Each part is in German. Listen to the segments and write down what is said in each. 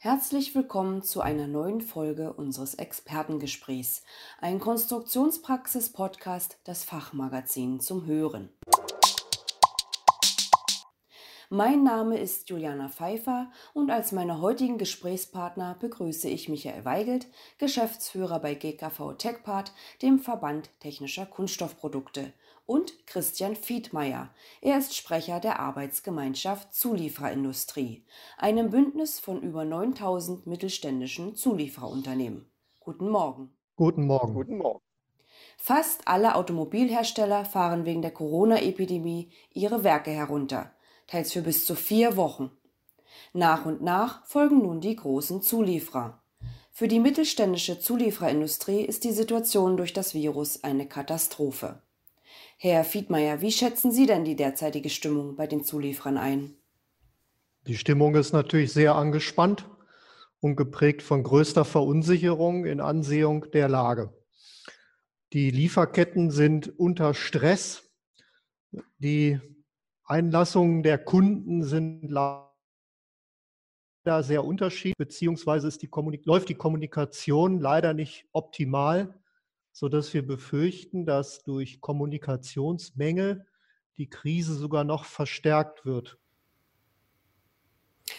Herzlich willkommen zu einer neuen Folge unseres Expertengesprächs, ein Konstruktionspraxis-Podcast, das Fachmagazin zum Hören. Mein Name ist Juliana Pfeiffer und als meine heutigen Gesprächspartner begrüße ich Michael Weigelt, Geschäftsführer bei GKV TechPart, dem Verband Technischer Kunststoffprodukte, und Christian Fiedmeier. Er ist Sprecher der Arbeitsgemeinschaft Zulieferindustrie, einem Bündnis von über 9000 mittelständischen Zulieferunternehmen. Guten Morgen. Guten Morgen. Guten Morgen. Fast alle Automobilhersteller fahren wegen der Corona-Epidemie ihre Werke herunter, teils für bis zu vier Wochen. Nach und nach folgen nun die großen Zulieferer. Für die mittelständische Zulieferindustrie ist die Situation durch das Virus eine Katastrophe. Herr Fiedmeier, wie schätzen Sie denn die derzeitige Stimmung bei den Zulieferern ein? Die Stimmung ist natürlich sehr angespannt und geprägt von größter Verunsicherung in Ansehung der Lage. Die Lieferketten sind unter Stress. Die Einlassungen der Kunden sind leider sehr unterschiedlich, beziehungsweise die läuft die Kommunikation leider nicht optimal sodass wir befürchten, dass durch Kommunikationsmängel die Krise sogar noch verstärkt wird.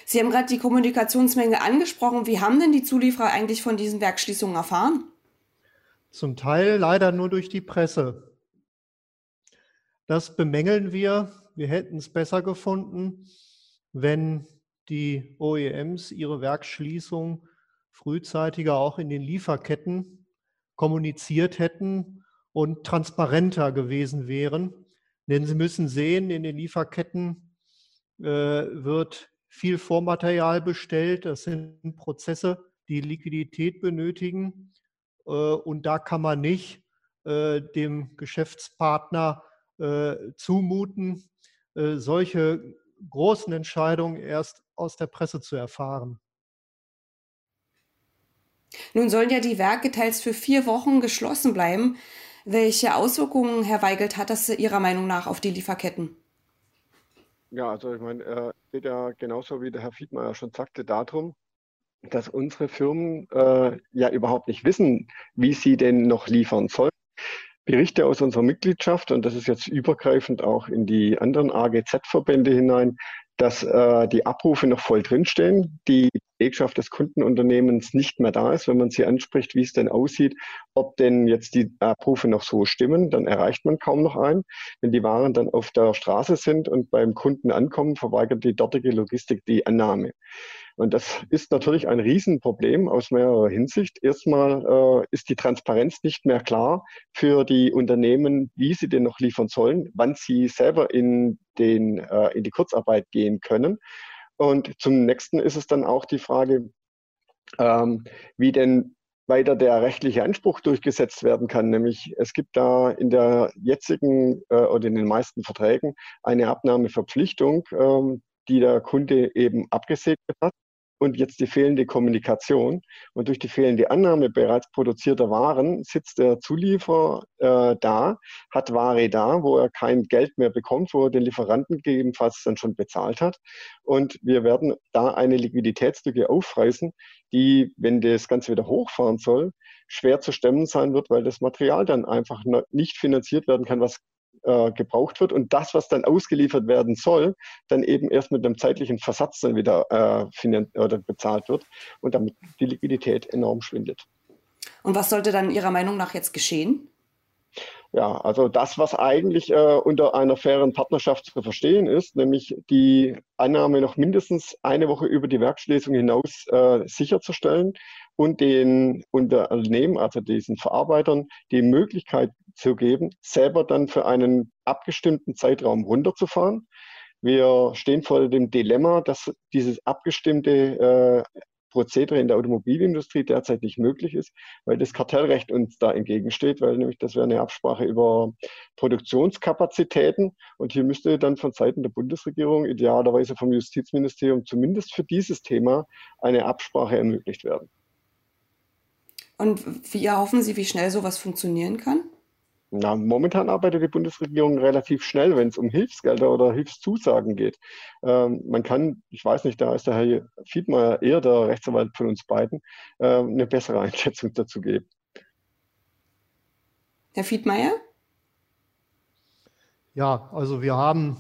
Sie haben gerade die Kommunikationsmenge angesprochen. Wie haben denn die Zulieferer eigentlich von diesen Werkschließungen erfahren? Zum Teil leider nur durch die Presse. Das bemängeln wir. Wir hätten es besser gefunden, wenn die OEMs ihre Werkschließung frühzeitiger auch in den Lieferketten kommuniziert hätten und transparenter gewesen wären. Denn Sie müssen sehen, in den Lieferketten äh, wird viel Vormaterial bestellt. Das sind Prozesse, die Liquidität benötigen. Äh, und da kann man nicht äh, dem Geschäftspartner äh, zumuten, äh, solche großen Entscheidungen erst aus der Presse zu erfahren. Nun sollen ja die Werke teils für vier Wochen geschlossen bleiben. Welche Auswirkungen, Herr Weigelt, hat das Ihrer Meinung nach auf die Lieferketten? Ja, also ich meine, es äh, geht ja genauso wie der Herr Fiedmeier schon sagte, darum, dass unsere Firmen äh, ja überhaupt nicht wissen, wie sie denn noch liefern sollen. Berichte aus unserer Mitgliedschaft, und das ist jetzt übergreifend auch in die anderen AGZ-Verbände hinein, dass äh, die Abrufe noch voll drinstehen, die Belegschaft des Kundenunternehmens nicht mehr da ist, wenn man sie anspricht, wie es denn aussieht, ob denn jetzt die Abrufe noch so stimmen, dann erreicht man kaum noch einen. Wenn die Waren dann auf der Straße sind und beim Kunden ankommen, verweigert die dortige Logistik die Annahme. Und das ist natürlich ein Riesenproblem aus mehrerer Hinsicht. Erstmal äh, ist die Transparenz nicht mehr klar für die Unternehmen, wie sie denn noch liefern sollen, wann sie selber in, den, äh, in die Kurzarbeit gehen können. Und zum nächsten ist es dann auch die Frage, ähm, wie denn weiter der rechtliche Anspruch durchgesetzt werden kann. Nämlich es gibt da in der jetzigen äh, oder in den meisten Verträgen eine Abnahmeverpflichtung, ähm, die der Kunde eben abgesegnet hat und jetzt die fehlende Kommunikation. Und durch die fehlende Annahme bereits produzierter Waren sitzt der Zulieferer äh, da, hat Ware da, wo er kein Geld mehr bekommt, wo er den Lieferanten gegebenenfalls dann schon bezahlt hat. Und wir werden da eine Liquiditätslücke aufreißen, die, wenn das Ganze wieder hochfahren soll, schwer zu stemmen sein wird, weil das Material dann einfach nicht finanziert werden kann, was äh, gebraucht wird und das, was dann ausgeliefert werden soll, dann eben erst mit einem zeitlichen Versatz dann wieder äh, oder bezahlt wird und damit die Liquidität enorm schwindet. Und was sollte dann Ihrer Meinung nach jetzt geschehen? Ja, also das, was eigentlich äh, unter einer fairen Partnerschaft zu verstehen ist, nämlich die Annahme noch mindestens eine Woche über die Werkschließung hinaus äh, sicherzustellen und den Unternehmen, also diesen Verarbeitern, die Möglichkeit zu geben, selber dann für einen abgestimmten Zeitraum runterzufahren. Wir stehen vor dem Dilemma, dass dieses abgestimmte äh, Prozedere in der Automobilindustrie derzeit nicht möglich ist, weil das Kartellrecht uns da entgegensteht, weil nämlich das wäre eine Absprache über Produktionskapazitäten und hier müsste dann von Seiten der Bundesregierung, idealerweise vom Justizministerium, zumindest für dieses Thema eine Absprache ermöglicht werden. Und wie erhoffen Sie, wie schnell sowas funktionieren kann? Na, momentan arbeitet die Bundesregierung relativ schnell, wenn es um Hilfsgelder oder Hilfszusagen geht. Ähm, man kann, ich weiß nicht, da ist der Herr Fiedmeier eher der Rechtsanwalt von uns beiden, äh, eine bessere Einschätzung dazu geben. Herr Fiedmeier? Ja, also wir haben,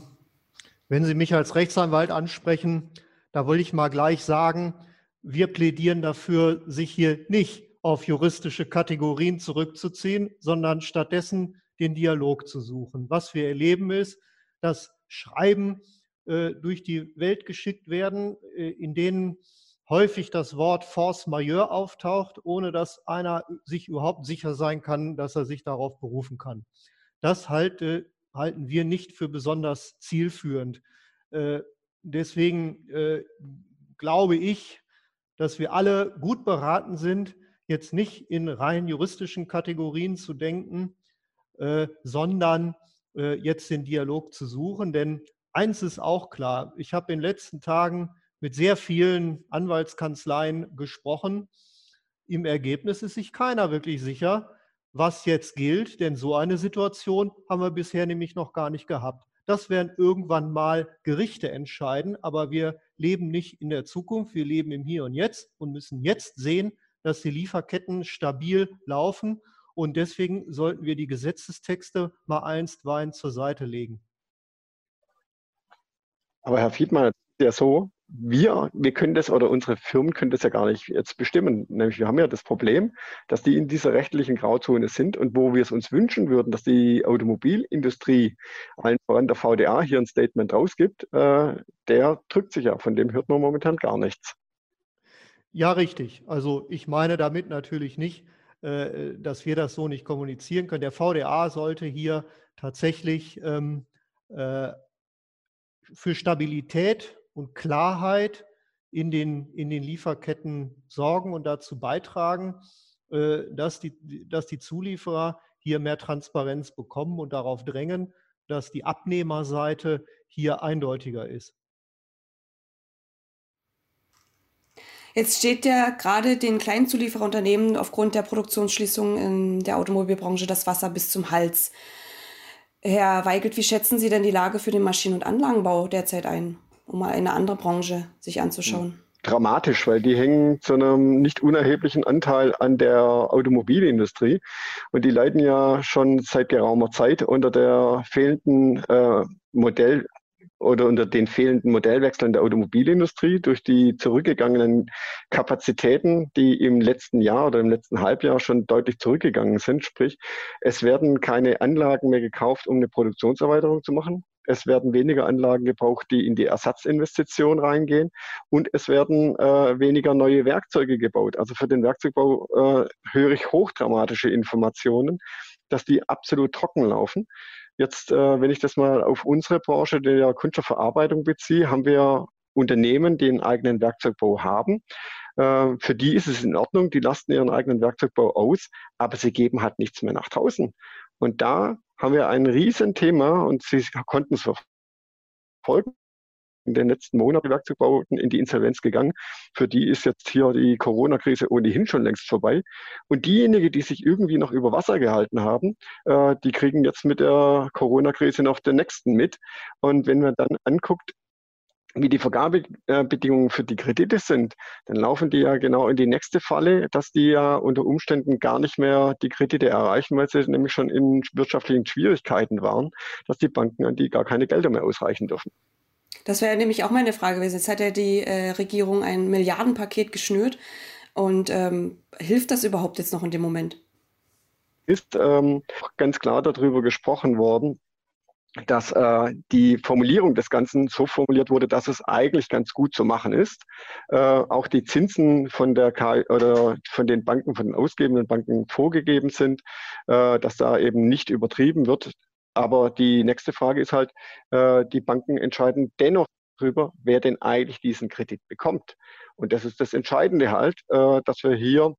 wenn Sie mich als Rechtsanwalt ansprechen, da wollte ich mal gleich sagen, wir plädieren dafür, sich hier nicht auf juristische Kategorien zurückzuziehen, sondern stattdessen den Dialog zu suchen. Was wir erleben ist, dass Schreiben äh, durch die Welt geschickt werden, äh, in denen häufig das Wort Force Majeure auftaucht, ohne dass einer sich überhaupt sicher sein kann, dass er sich darauf berufen kann. Das halte, halten wir nicht für besonders zielführend. Äh, deswegen äh, glaube ich, dass wir alle gut beraten sind, jetzt nicht in rein juristischen Kategorien zu denken, äh, sondern äh, jetzt den Dialog zu suchen. Denn eins ist auch klar, ich habe in den letzten Tagen mit sehr vielen Anwaltskanzleien gesprochen. Im Ergebnis ist sich keiner wirklich sicher, was jetzt gilt, denn so eine Situation haben wir bisher nämlich noch gar nicht gehabt. Das werden irgendwann mal Gerichte entscheiden, aber wir leben nicht in der Zukunft, wir leben im Hier und Jetzt und müssen jetzt sehen, dass die Lieferketten stabil laufen. Und deswegen sollten wir die Gesetzestexte mal einstweilen zur Seite legen. Aber Herr Fiedmann, ja so, wir, wir können das oder unsere Firmen können das ja gar nicht jetzt bestimmen. Nämlich wir haben ja das Problem, dass die in dieser rechtlichen Grauzone sind und wo wir es uns wünschen würden, dass die Automobilindustrie, allen voran der VDA, hier ein Statement rausgibt, äh, der drückt sich ja. Von dem hört man momentan gar nichts. Ja, richtig. Also ich meine damit natürlich nicht, äh, dass wir das so nicht kommunizieren können. Der VDA sollte hier tatsächlich ähm, äh, für Stabilität und Klarheit in den, in den Lieferketten sorgen und dazu beitragen, äh, dass, die, dass die Zulieferer hier mehr Transparenz bekommen und darauf drängen, dass die Abnehmerseite hier eindeutiger ist. Jetzt steht ja gerade den kleinen Zuliefererunternehmen aufgrund der Produktionsschließung in der Automobilbranche das Wasser bis zum Hals. Herr Weigelt, wie schätzen Sie denn die Lage für den Maschinen- und Anlagenbau derzeit ein, um mal eine andere Branche sich anzuschauen? Dramatisch, weil die hängen zu einem nicht unerheblichen Anteil an der Automobilindustrie und die leiden ja schon seit geraumer Zeit unter der fehlenden äh, Modell, oder unter den fehlenden Modellwechseln der Automobilindustrie durch die zurückgegangenen Kapazitäten, die im letzten Jahr oder im letzten Halbjahr schon deutlich zurückgegangen sind. Sprich, es werden keine Anlagen mehr gekauft, um eine Produktionserweiterung zu machen. Es werden weniger Anlagen gebraucht, die in die Ersatzinvestition reingehen. Und es werden äh, weniger neue Werkzeuge gebaut. Also für den Werkzeugbau äh, höre ich hochdramatische Informationen, dass die absolut trocken laufen. Jetzt, äh, wenn ich das mal auf unsere Branche der Kunststoffverarbeitung beziehe, haben wir Unternehmen, die einen eigenen Werkzeugbau haben. Äh, für die ist es in Ordnung, die lasten ihren eigenen Werkzeugbau aus, aber sie geben halt nichts mehr nach draußen. Und da haben wir ein Riesenthema und Sie konnten es verfolgen in den letzten Monaten Werkzeugbauten in die Insolvenz gegangen. Für die ist jetzt hier die Corona-Krise ohnehin schon längst vorbei. Und diejenigen, die sich irgendwie noch über Wasser gehalten haben, äh, die kriegen jetzt mit der Corona-Krise noch den nächsten mit. Und wenn man dann anguckt, wie die Vergabebedingungen für die Kredite sind, dann laufen die ja genau in die nächste Falle, dass die ja unter Umständen gar nicht mehr die Kredite erreichen, weil sie nämlich schon in wirtschaftlichen Schwierigkeiten waren, dass die Banken an die gar keine Gelder mehr ausreichen dürfen. Das wäre nämlich auch meine Frage gewesen. Jetzt hat ja die äh, Regierung ein Milliardenpaket geschnürt. Und ähm, hilft das überhaupt jetzt noch in dem Moment? Ist ähm, ganz klar darüber gesprochen worden, dass äh, die Formulierung des Ganzen so formuliert wurde, dass es eigentlich ganz gut zu machen ist. Äh, auch die Zinsen von der K oder von den Banken, von den ausgebenden Banken vorgegeben sind, äh, dass da eben nicht übertrieben wird. Aber die nächste Frage ist halt, äh, die Banken entscheiden dennoch darüber, wer denn eigentlich diesen Kredit bekommt. Und das ist das Entscheidende halt, äh, dass wir hier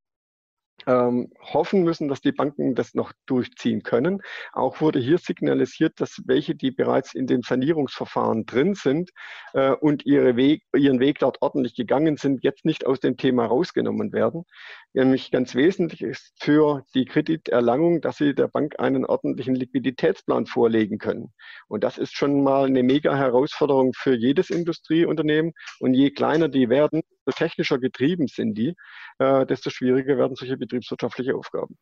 ähm, hoffen müssen, dass die Banken das noch durchziehen können. Auch wurde hier signalisiert, dass welche, die bereits in dem Sanierungsverfahren drin sind äh, und ihre Weg, ihren Weg dort ordentlich gegangen sind, jetzt nicht aus dem Thema rausgenommen werden. Nämlich ganz wesentlich ist für die Krediterlangung, dass sie der Bank einen ordentlichen Liquiditätsplan vorlegen können. Und das ist schon mal eine mega Herausforderung für jedes Industrieunternehmen. Und je kleiner die werden, desto technischer getrieben sind die, äh, desto schwieriger werden solche betriebswirtschaftliche Aufgaben.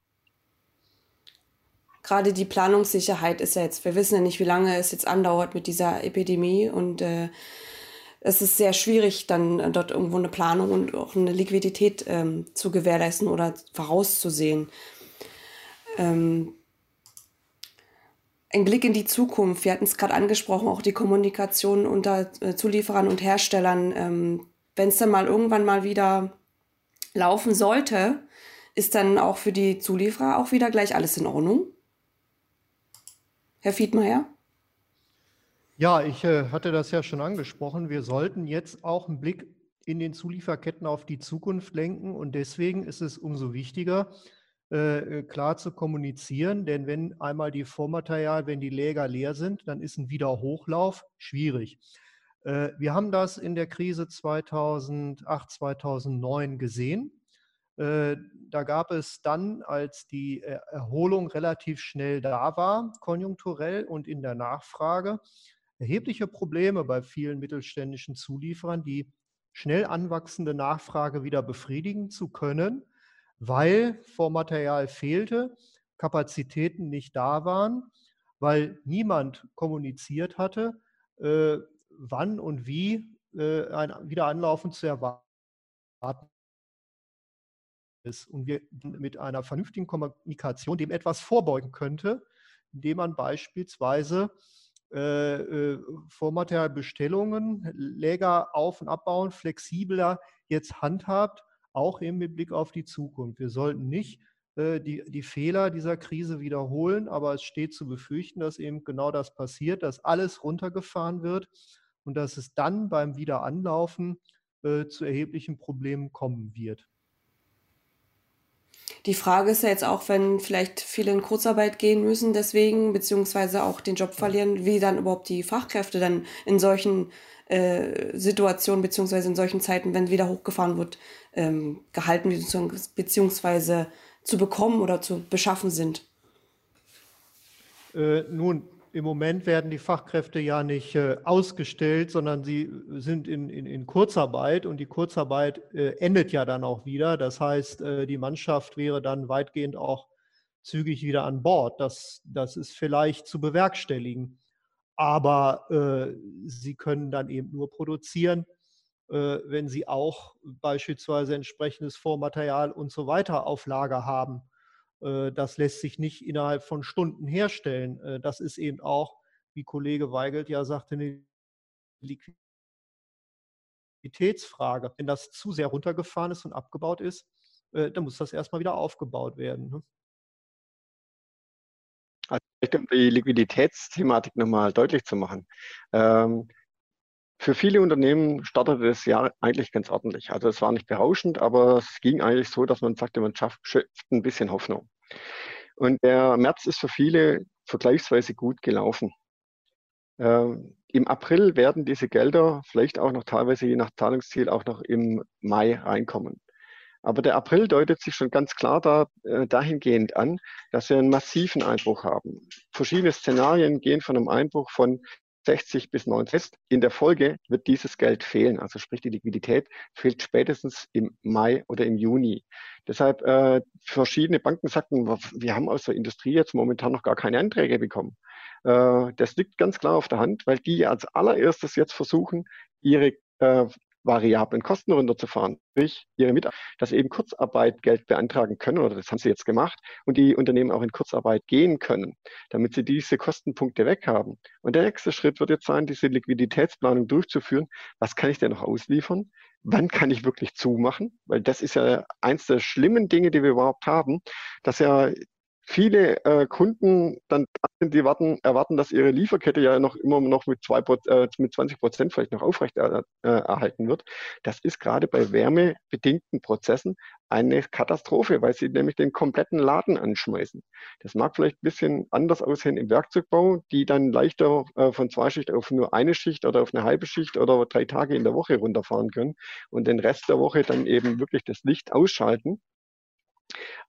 Gerade die Planungssicherheit ist ja jetzt, wir wissen ja nicht, wie lange es jetzt andauert mit dieser Epidemie und äh, es ist sehr schwierig, dann äh, dort irgendwo eine Planung und auch eine Liquidität ähm, zu gewährleisten oder vorauszusehen. Ähm, ein Blick in die Zukunft. Wir hatten es gerade angesprochen, auch die Kommunikation unter äh, Zulieferern und Herstellern. Ähm, Wenn es dann mal irgendwann mal wieder laufen sollte, ist dann auch für die Zulieferer auch wieder gleich alles in Ordnung? Herr Fiedmeier? Ja, ich äh, hatte das ja schon angesprochen. Wir sollten jetzt auch einen Blick in den Zulieferketten auf die Zukunft lenken und deswegen ist es umso wichtiger, äh, klar zu kommunizieren, denn wenn einmal die Vormaterial, wenn die Läger leer sind, dann ist ein Wiederhochlauf schwierig. Äh, wir haben das in der Krise 2008, 2009 gesehen. Äh, da gab es dann, als die Erholung relativ schnell da war, konjunkturell und in der Nachfrage, erhebliche Probleme bei vielen mittelständischen Zulieferern, die schnell anwachsende Nachfrage wieder befriedigen zu können, weil Vormaterial fehlte, Kapazitäten nicht da waren, weil niemand kommuniziert hatte, äh, wann und wie äh, ein Wiederanlaufen zu erwarten ist. Und wir mit einer vernünftigen Kommunikation dem etwas vorbeugen könnte, indem man beispielsweise äh, äh, Vormaterialbestellungen, Läger auf- und abbauen, flexibler jetzt handhabt, auch eben mit Blick auf die Zukunft. Wir sollten nicht äh, die, die Fehler dieser Krise wiederholen, aber es steht zu befürchten, dass eben genau das passiert, dass alles runtergefahren wird und dass es dann beim Wiederanlaufen zu erheblichen Problemen kommen wird. Die Frage ist ja jetzt auch, wenn vielleicht viele in Kurzarbeit gehen müssen, deswegen, beziehungsweise auch den Job verlieren, wie dann überhaupt die Fachkräfte dann in solchen äh, Situationen, beziehungsweise in solchen Zeiten, wenn wieder hochgefahren wird, ähm, gehalten, beziehungsweise zu bekommen oder zu beschaffen sind. Äh, nun, im Moment werden die Fachkräfte ja nicht äh, ausgestellt, sondern sie sind in, in, in, Kurzarbeit und die Kurzarbeit äh, endet ja dann auch wieder. Das heißt, äh, die Mannschaft wäre dann weitgehend auch zügig wieder an Bord. Das, das ist vielleicht zu bewerkstelligen. Aber äh, sie können dann eben nur produzieren, äh, wenn sie auch beispielsweise entsprechendes Vormaterial und so weiter auf Lager haben. Äh, das lässt sich nicht innerhalb von Stunden herstellen. Äh, das ist eben auch, wie Kollege Weigelt ja sagte, eine Liquiditätsfrage. Wenn das zu sehr runtergefahren ist und abgebaut ist, äh, dann muss das erstmal wieder aufgebaut werden. Ne? Also um die Liquiditätsthematik nochmal deutlich zu machen. Ähm, für viele Unternehmen startete das Jahr eigentlich ganz ordentlich. Also es war nicht berauschend, aber es ging eigentlich so, dass man sagte, man schafft, schöpft ein bisschen Hoffnung. Und der März ist für viele vergleichsweise gut gelaufen. Ähm, Im April werden diese Gelder vielleicht auch noch teilweise je nach Zahlungsziel auch noch im Mai reinkommen. Aber der April deutet sich schon ganz klar da, äh, dahingehend an, dass wir einen massiven Einbruch haben. Verschiedene Szenarien gehen von einem Einbruch von 60 bis 90. In der Folge wird dieses Geld fehlen. Also sprich, die Liquidität fehlt spätestens im Mai oder im Juni. Deshalb äh, verschiedene Banken sagten, wir haben aus der Industrie jetzt momentan noch gar keine Anträge bekommen. Äh, das liegt ganz klar auf der Hand, weil die als allererstes jetzt versuchen, ihre äh, variablen Kosten runterzufahren, sprich ihre Mitarbeiter, dass eben Kurzarbeitgeld beantragen können, oder das haben sie jetzt gemacht, und die Unternehmen auch in Kurzarbeit gehen können, damit sie diese Kostenpunkte weg haben. Und der nächste Schritt wird jetzt sein, diese Liquiditätsplanung durchzuführen. Was kann ich denn noch ausliefern? Wann kann ich wirklich zumachen? Weil das ist ja eins der schlimmen Dinge, die wir überhaupt haben, dass ja viele äh, Kunden dann sind, die warten, erwarten, dass ihre Lieferkette ja noch immer noch mit, zwei, äh, mit 20 Prozent vielleicht noch aufrecht äh, erhalten wird. Das ist gerade bei wärmebedingten Prozessen eine Katastrophe, weil sie nämlich den kompletten Laden anschmeißen. Das mag vielleicht ein bisschen anders aussehen im Werkzeugbau, die dann leichter äh, von zwei Schicht auf nur eine Schicht oder auf eine halbe Schicht oder drei Tage in der Woche runterfahren können und den Rest der Woche dann eben wirklich das Licht ausschalten.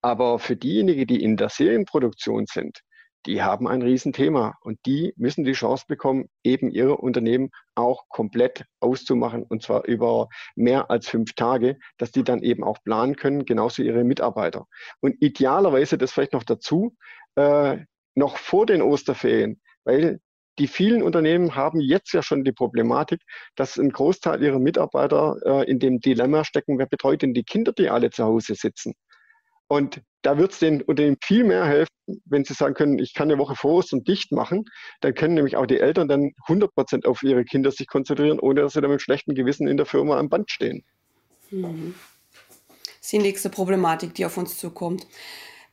Aber für diejenigen, die in der Serienproduktion sind, die haben ein Riesenthema und die müssen die Chance bekommen, eben ihre Unternehmen auch komplett auszumachen und zwar über mehr als fünf Tage, dass die dann eben auch planen können, genauso ihre Mitarbeiter. Und idealerweise das vielleicht noch dazu, äh, noch vor den Osterferien, weil die vielen Unternehmen haben jetzt ja schon die Problematik, dass ein Großteil ihrer Mitarbeiter äh, in dem Dilemma stecken, wer betreut denn die Kinder, die alle zu Hause sitzen. Und da wird es den Unternehmen viel mehr helfen, wenn sie sagen können, ich kann eine Woche vor und dicht machen. Dann können nämlich auch die Eltern dann 100 Prozent auf ihre Kinder sich konzentrieren, ohne dass sie dann mit schlechtem Gewissen in der Firma am Band stehen. Mhm. Das ist die nächste Problematik, die auf uns zukommt.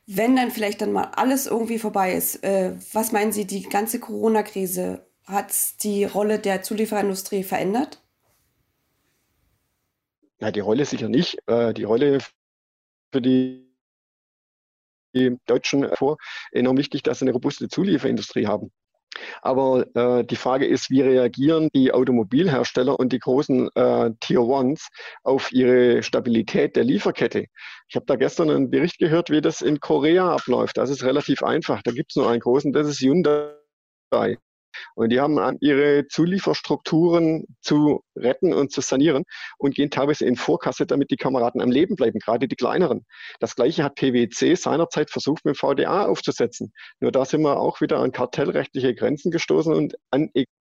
Wenn dann vielleicht dann mal alles irgendwie vorbei ist, äh, was meinen Sie, die ganze Corona-Krise, hat die Rolle der Zulieferindustrie verändert? Ja, die Rolle sicher nicht. Äh, die Rolle für die die Deutschen vor, enorm wichtig, dass sie eine robuste Zulieferindustrie haben. Aber äh, die Frage ist, wie reagieren die Automobilhersteller und die großen äh, Tier Ones auf ihre Stabilität der Lieferkette? Ich habe da gestern einen Bericht gehört, wie das in Korea abläuft. Das ist relativ einfach. Da gibt es nur einen großen, das ist Hyundai. Und die haben an, ihre Zulieferstrukturen zu retten und zu sanieren und gehen teilweise in Vorkasse, damit die Kameraden am Leben bleiben, gerade die kleineren. Das gleiche hat PwC seinerzeit versucht, mit VDA aufzusetzen. Nur da sind wir auch wieder an kartellrechtliche Grenzen gestoßen und an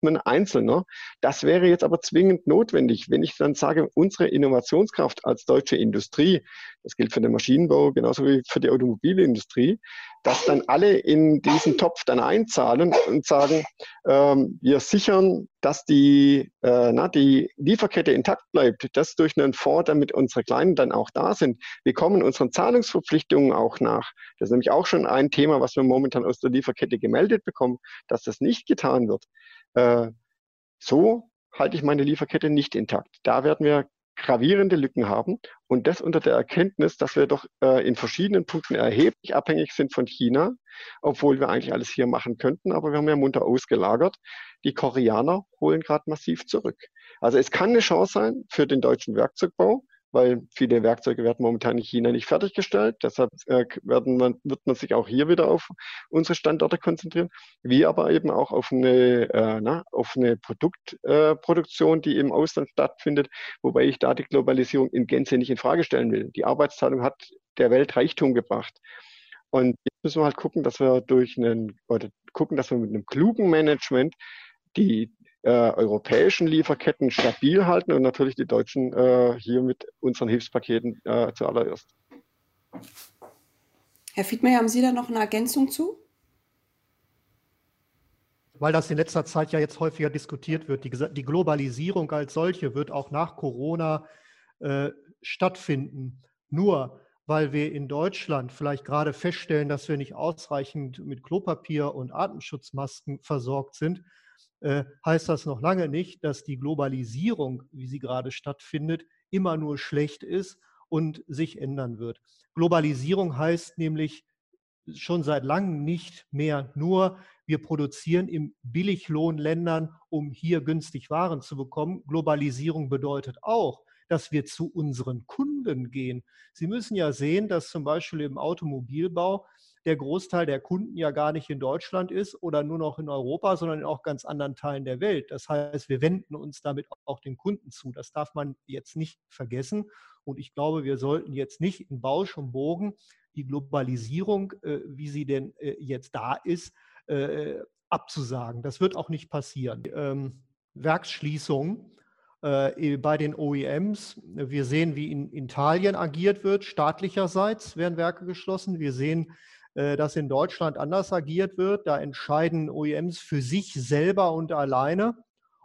ein Einzelner. Das wäre jetzt aber zwingend notwendig, wenn ich dann sage, unsere Innovationskraft als deutsche Industrie, das gilt für den Maschinenbau genauso wie für die Automobilindustrie, dass dann alle in diesen Topf dann einzahlen und sagen, ähm, wir sichern, dass die, äh, na, die Lieferkette intakt bleibt, das durch einen Fonds, damit unsere Kleinen dann auch da sind. Wir kommen unseren Zahlungsverpflichtungen auch nach. Das ist nämlich auch schon ein Thema, was wir momentan aus der Lieferkette gemeldet bekommen, dass das nicht getan wird. Äh, so halte ich meine Lieferkette nicht intakt. Da werden wir gravierende Lücken haben und das unter der Erkenntnis, dass wir doch äh, in verschiedenen Punkten erheblich abhängig sind von China, obwohl wir eigentlich alles hier machen könnten, aber wir haben ja munter ausgelagert. Die Koreaner holen gerade massiv zurück. Also es kann eine Chance sein für den deutschen Werkzeugbau, weil viele Werkzeuge werden momentan in China nicht fertiggestellt. Deshalb äh, werden man, wird man sich auch hier wieder auf unsere Standorte konzentrieren, wie aber eben auch auf eine, äh, na, auf eine Produktproduktion, äh, die im Ausland stattfindet, wobei ich da die Globalisierung in Gänze nicht in Frage stellen will. Die Arbeitsteilung hat der Welt Reichtum gebracht. Und jetzt müssen wir halt gucken, dass wir durch einen, oder gucken, dass wir mit einem klugen Management die äh, europäischen Lieferketten stabil halten und natürlich die Deutschen äh, hier mit unseren Hilfspaketen äh, zuallererst. Herr Fiedmeier, haben Sie da noch eine Ergänzung zu? Weil das in letzter Zeit ja jetzt häufiger diskutiert wird. Die, die Globalisierung als solche wird auch nach Corona äh, stattfinden. Nur weil wir in Deutschland vielleicht gerade feststellen, dass wir nicht ausreichend mit Klopapier und Atemschutzmasken versorgt sind, heißt das noch lange nicht, dass die Globalisierung, wie sie gerade stattfindet, immer nur schlecht ist und sich ändern wird. Globalisierung heißt nämlich schon seit langem nicht mehr nur, wir produzieren in Billiglohnländern, um hier günstig Waren zu bekommen. Globalisierung bedeutet auch, dass wir zu unseren Kunden gehen. Sie müssen ja sehen, dass zum Beispiel im Automobilbau der Großteil der Kunden ja gar nicht in Deutschland ist oder nur noch in Europa, sondern in auch ganz anderen Teilen der Welt. Das heißt, wir wenden uns damit auch den Kunden zu. Das darf man jetzt nicht vergessen. Und ich glaube, wir sollten jetzt nicht in Bausch und Bogen die Globalisierung, äh, wie sie denn äh, jetzt da ist, äh, abzusagen. Das wird auch nicht passieren. Ähm, Werksschließungen äh, bei den OEMs. Wir sehen, wie in Italien agiert wird. Staatlicherseits werden Werke geschlossen. Wir sehen, dass in Deutschland anders agiert wird. Da entscheiden OEMs für sich selber und alleine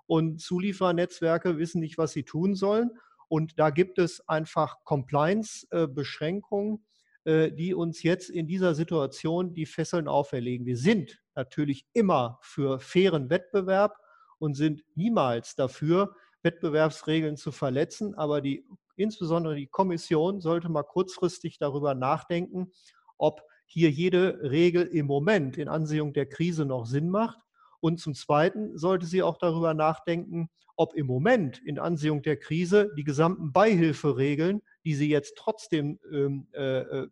und Zuliefernetzwerke wissen nicht, was sie tun sollen. Und da gibt es einfach Compliance-Beschränkungen, äh, die uns jetzt in dieser Situation die Fesseln auferlegen. Wir sind natürlich immer für fairen Wettbewerb und sind niemals dafür, Wettbewerbsregeln zu verletzen. Aber die, insbesondere die Kommission sollte mal kurzfristig darüber nachdenken, ob hier jede Regel im Moment in Ansehung der Krise noch Sinn macht. Und zum Zweiten sollte sie auch darüber nachdenken, ob im Moment in Ansehung der Krise die gesamten Beihilferegeln, die sie jetzt trotzdem ähm, äh, äh,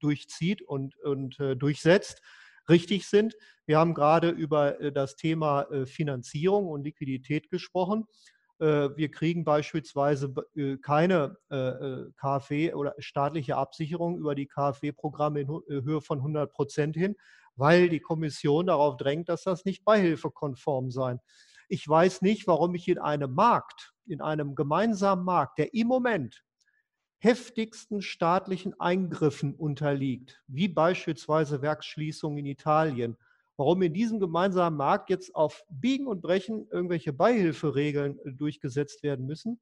durchzieht und, und äh, durchsetzt, richtig sind. Wir haben gerade über äh, das Thema äh, Finanzierung und Liquidität gesprochen. Äh, wir kriegen beispielsweise keine KfW oder staatliche Absicherung über die KfW-Programme in Höhe von 100 Prozent hin, weil die Kommission darauf drängt, dass das nicht beihilfekonform sein. Ich weiß nicht, warum ich in einem Markt, in einem gemeinsamen Markt, der im Moment heftigsten staatlichen Eingriffen unterliegt, wie beispielsweise Werksschließungen in Italien, warum in diesem gemeinsamen Markt jetzt auf Biegen und Brechen irgendwelche Beihilferegeln äh, durchgesetzt werden müssen.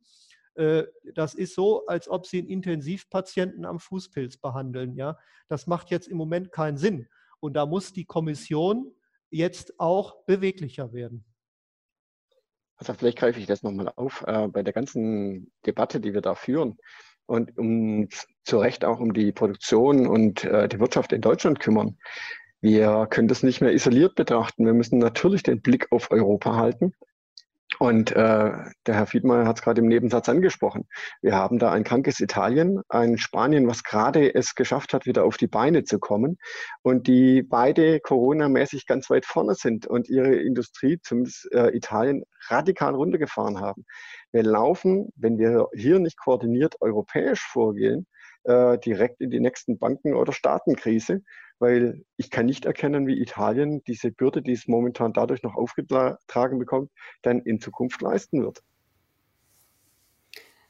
Äh, das ist so, als ob Sie einen Intensivpatienten am Fußpilz behandeln. Ja? Das macht jetzt im Moment keinen Sinn. Und da muss die Kommission jetzt auch beweglicher werden. Also vielleicht greife ich das nochmal auf. Äh, bei der ganzen Debatte, die wir da führen, und um zu Recht auch um die Produktion und äh, die Wirtschaft in Deutschland kümmern. Wir können das nicht mehr isoliert betrachten. Wir müssen natürlich den Blick auf Europa halten. Und äh, der Herr Fiedmeier hat es gerade im Nebensatz angesprochen. Wir haben da ein krankes Italien, ein Spanien, was gerade es geschafft hat, wieder auf die Beine zu kommen und die beide Corona-mäßig ganz weit vorne sind und ihre Industrie, zumindest äh, Italien, radikal runtergefahren haben. Wir laufen, wenn wir hier nicht koordiniert europäisch vorgehen, äh, direkt in die nächsten Banken- oder Staatenkrise, weil ich kann nicht erkennen, wie Italien diese Bürde, die es momentan dadurch noch aufgetragen bekommt, dann in Zukunft leisten wird.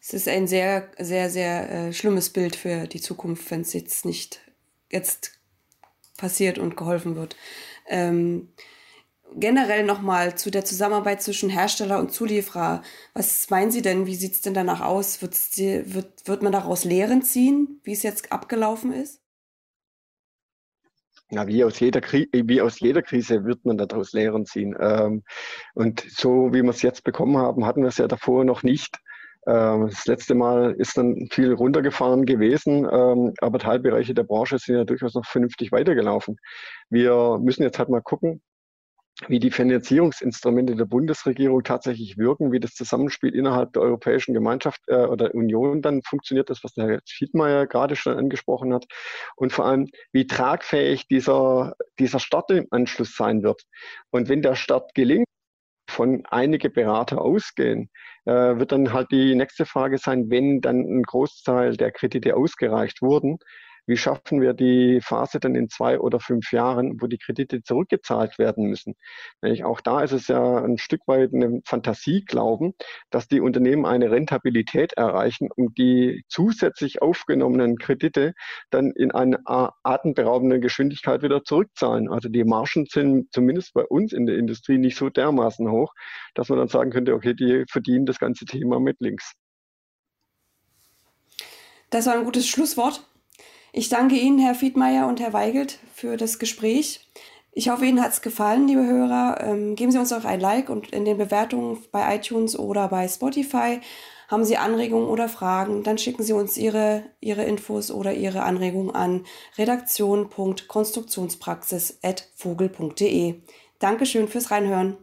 Es ist ein sehr, sehr, sehr äh, schlimmes Bild für die Zukunft, wenn es jetzt nicht jetzt passiert und geholfen wird. Ähm, generell nochmal zu der Zusammenarbeit zwischen Hersteller und Zulieferer. Was meinen Sie denn? Wie sieht es denn danach aus? wird, wird man daraus Lehren ziehen, wie es jetzt abgelaufen ist? Ja, wie aus jeder, wie aus jeder Krise wird man daraus Lehren ziehen. Ähm, und so wie wir es jetzt bekommen haben, hatten wir es ja davor noch nicht. Ähm, das letzte Mal ist dann viel runtergefahren gewesen, ähm, aber Teilbereiche der Branche sind ja durchaus noch vernünftig weitergelaufen. Wir müssen jetzt halt mal gucken, wie die Finanzierungsinstrumente der Bundesregierung tatsächlich wirken, wie das Zusammenspiel innerhalb der Europäischen Gemeinschaft äh, oder Union dann funktioniert, das, was der Herr Schiedmeier gerade schon angesprochen hat, und vor allem, wie tragfähig dieser, dieser Start im Anschluss sein wird. Und wenn der Start gelingt, von einige Berater ausgehen, äh, wird dann halt die nächste Frage sein, wenn dann ein Großteil der Kredite ausgereicht wurden, wie schaffen wir die Phase dann in zwei oder fünf Jahren, wo die Kredite zurückgezahlt werden müssen? Auch da ist es ja ein Stück weit eine Fantasie glauben, dass die Unternehmen eine Rentabilität erreichen, um die zusätzlich aufgenommenen Kredite dann in einer atemberaubenden Geschwindigkeit wieder zurückzahlen. Also die Margen sind zumindest bei uns in der Industrie nicht so dermaßen hoch, dass man dann sagen könnte, okay, die verdienen das ganze Thema mit links. Das war ein gutes Schlusswort. Ich danke Ihnen, Herr Fiedmeier und Herr Weigelt, für das Gespräch. Ich hoffe, Ihnen hat es gefallen, liebe Hörer. Ähm, geben Sie uns auch ein Like und in den Bewertungen bei iTunes oder bei Spotify. Haben Sie Anregungen oder Fragen, dann schicken Sie uns Ihre, Ihre Infos oder Ihre Anregungen an redaktion.konstruktionspraxis.vogel.de. Dankeschön fürs Reinhören.